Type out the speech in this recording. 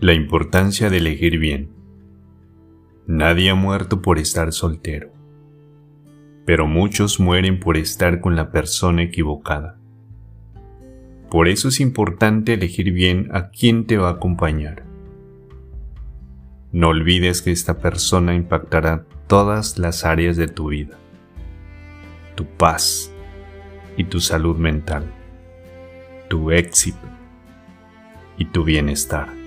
La importancia de elegir bien. Nadie ha muerto por estar soltero, pero muchos mueren por estar con la persona equivocada. Por eso es importante elegir bien a quién te va a acompañar. No olvides que esta persona impactará todas las áreas de tu vida, tu paz y tu salud mental, tu éxito y tu bienestar.